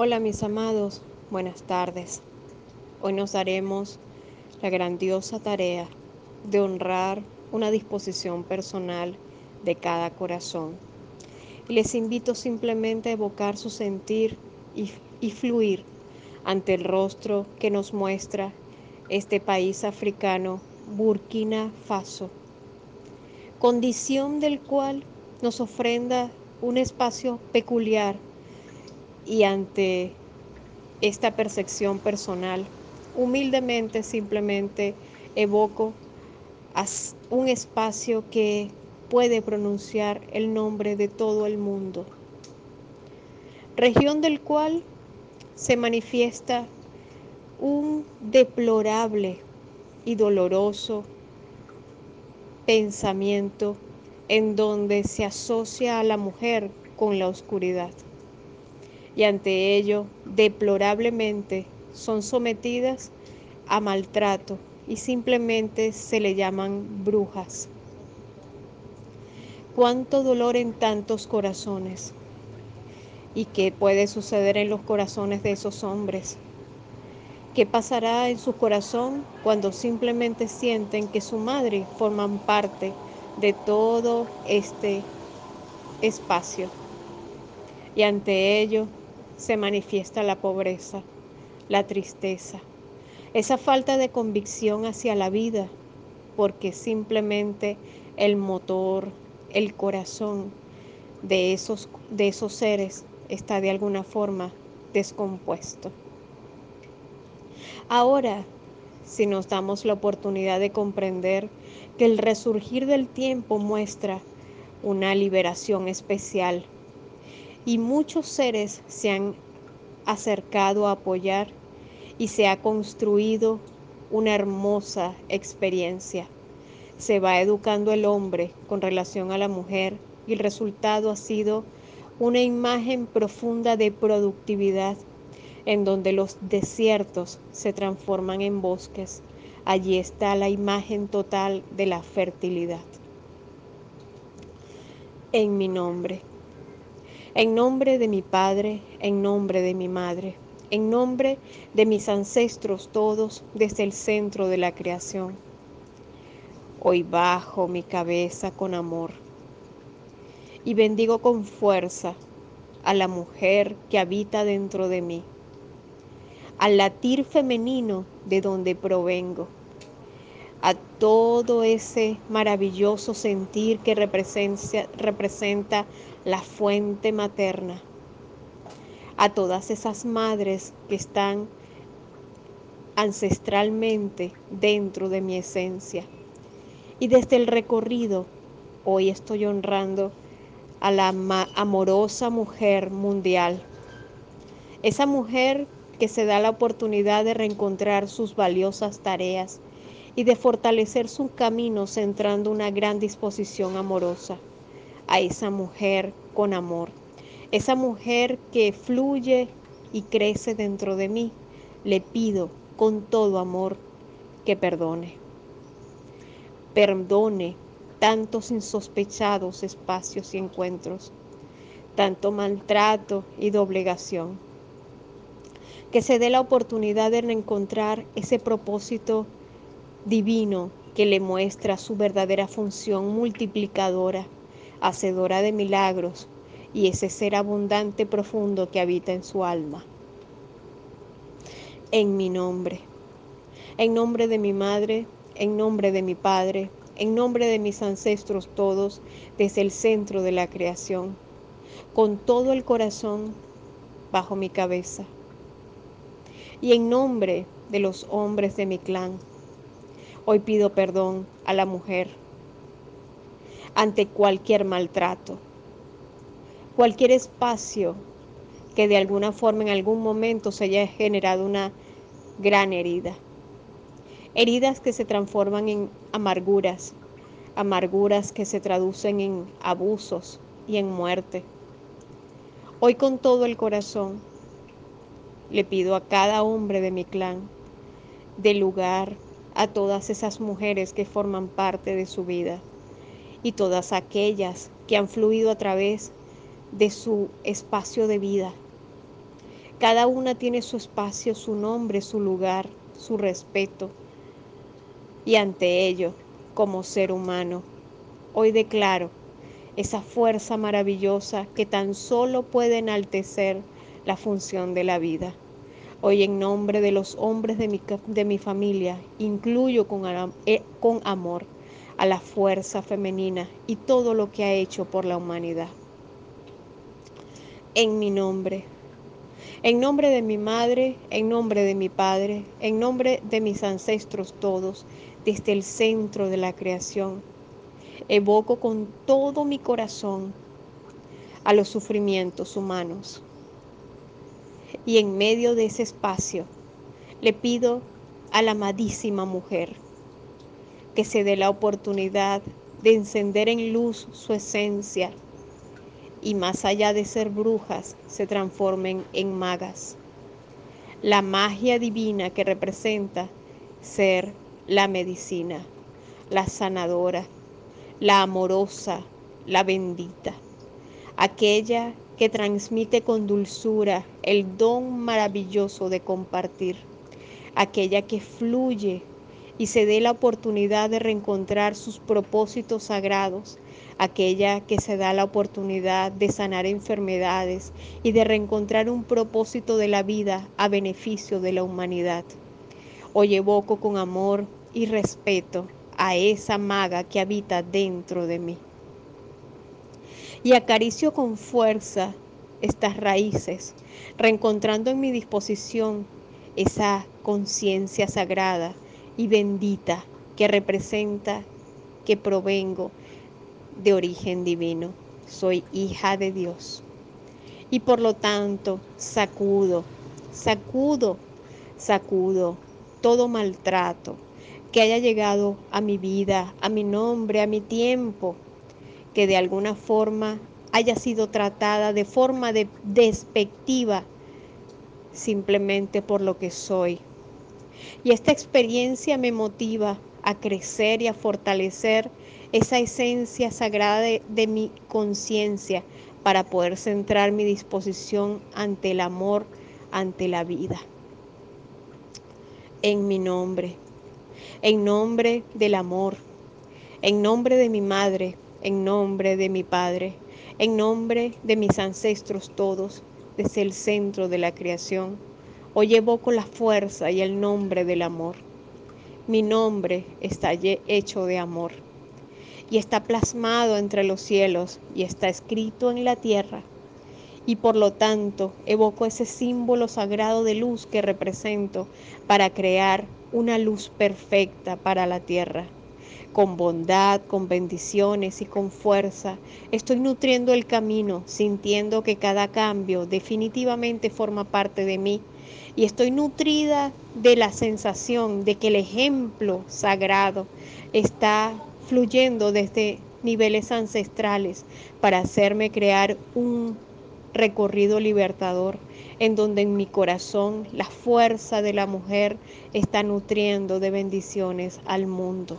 Hola mis amados, buenas tardes. Hoy nos daremos la grandiosa tarea de honrar una disposición personal de cada corazón. Les invito simplemente a evocar su sentir y, y fluir ante el rostro que nos muestra este país africano, Burkina Faso, condición del cual nos ofrenda un espacio peculiar y ante esta percepción personal, humildemente simplemente evoco un espacio que puede pronunciar el nombre de todo el mundo, región del cual se manifiesta un deplorable y doloroso pensamiento en donde se asocia a la mujer con la oscuridad y ante ello deplorablemente son sometidas a maltrato y simplemente se le llaman brujas. Cuánto dolor en tantos corazones y qué puede suceder en los corazones de esos hombres. ¿Qué pasará en su corazón cuando simplemente sienten que su madre forman parte de todo este espacio? Y ante ello se manifiesta la pobreza, la tristeza, esa falta de convicción hacia la vida, porque simplemente el motor, el corazón de esos, de esos seres está de alguna forma descompuesto. Ahora, si nos damos la oportunidad de comprender que el resurgir del tiempo muestra una liberación especial y muchos seres se han acercado a apoyar y se ha construido una hermosa experiencia. Se va educando el hombre con relación a la mujer y el resultado ha sido una imagen profunda de productividad en donde los desiertos se transforman en bosques. Allí está la imagen total de la fertilidad. En mi nombre. En nombre de mi Padre, en nombre de mi Madre, en nombre de mis ancestros todos desde el centro de la creación. Hoy bajo mi cabeza con amor y bendigo con fuerza a la mujer que habita dentro de mí, al latir femenino de donde provengo, todo ese maravilloso sentir que representa, la fuente materna, a todas esas madres que están ancestralmente dentro de mi esencia. Y desde el recorrido, hoy estoy honrando a la amorosa mujer mundial, esa mujer que se da la oportunidad de reencontrar sus valiosas tareas y de fortalecer su camino centrando una gran disposición amorosa a esa mujer con amor. Esa mujer que fluye y crece dentro de mí, le pido con todo amor que perdone. Perdone tantos insospechados espacios y encuentros, tanto maltrato y doblegación. Que se dé la oportunidad de encontrar ese propósito divino que le muestra su verdadera función multiplicadora hacedora de milagros, y ese ser abundante profundo que habita en su alma. En mi nombre, en nombre de mi madre, en nombre de mi padre, en nombre de mis ancestros todos, desde el centro de la creación, con todo el corazón bajo mi cabeza. Y en nombre de los hombres de mi clan, hoy pido perdón a la mujer ante cualquier maltrato, cualquier espacio que de alguna forma en algún momento se haya generado una gran herida. Heridas que se transforman en amarguras, amarguras que se traducen en abusos y en muerte. Hoy con todo el corazón le pido a cada hombre de mi clan de lugar a todas esas mujeres que forman parte de su vida y todas aquellas que han fluido a través de su espacio de vida, Cada una tiene su espacio, su nombre, su lugar, su respeto. Y ante ello, como ser humano, hoy declaro esa fuerza maravillosa que tan solo puede enaltecer la función de la vida. Hoy en nombre de los hombres de mi, de mi familia, incluyo con, eh, con amor a la fuerza femenina y todo lo que ha hecho por la humanidad. En mi nombre, en nombre de mi madre, en nombre de mi padre, en nombre de mis ancestros todos, desde el centro de la creación, evoco con todo mi corazón a los sufrimientos humanos. Y en medio de ese espacio le pido a la amadísima mujer que se dé la oportunidad de encender en luz su esencia y más allá de ser brujas, se transformen en magas. La magia divina que representa ser la medicina, la sanadora, la amorosa, la bendita, aquella que transmite con dulzura el don maravilloso de compartir, aquella que fluye y se dé la oportunidad de reencontrar sus propósitos sagrados, aquella que se da la oportunidad de sanar enfermedades y de reencontrar un propósito de la vida a beneficio de la humanidad. Hoy evoco con amor y respeto a esa maga que habita dentro de mí. Y acaricio con fuerza estas raíces, reencontrando en mi disposición esa conciencia sagrada y bendita que representa que provengo de origen divino. Soy hija de Dios. Y por lo tanto, sacudo, sacudo, sacudo todo maltrato que haya llegado a mi vida, a mi nombre, a mi tiempo, que de alguna forma haya sido tratada de forma de despectiva simplemente por lo que soy, y esta experiencia me motiva a crecer y a fortalecer esa esencia sagrada de mi conciencia para poder centrar mi disposición ante el amor, ante la vida. En mi nombre, en nombre del amor, en nombre de mi madre, en nombre de mi padre, en nombre de mis ancestros todos, desde el centro de la creación Hoy evoco la fuerza y el nombre del amor. Mi nombre está hecho de amor y está plasmado entre los cielos y está escrito en la tierra. Y por lo tanto evoco ese símbolo sagrado de luz que represento para crear una luz perfecta para la tierra. Con bondad, con bendiciones y con fuerza, estoy nutriendo el camino, sintiendo que cada cambio definitivamente forma parte de mí y estoy nutrida de la sensación de que el ejemplo sagrado está fluyendo desde niveles ancestrales para hacerme crear un recorrido libertador en donde en mi corazón la fuerza de la mujer está nutriendo de bendiciones al mundo.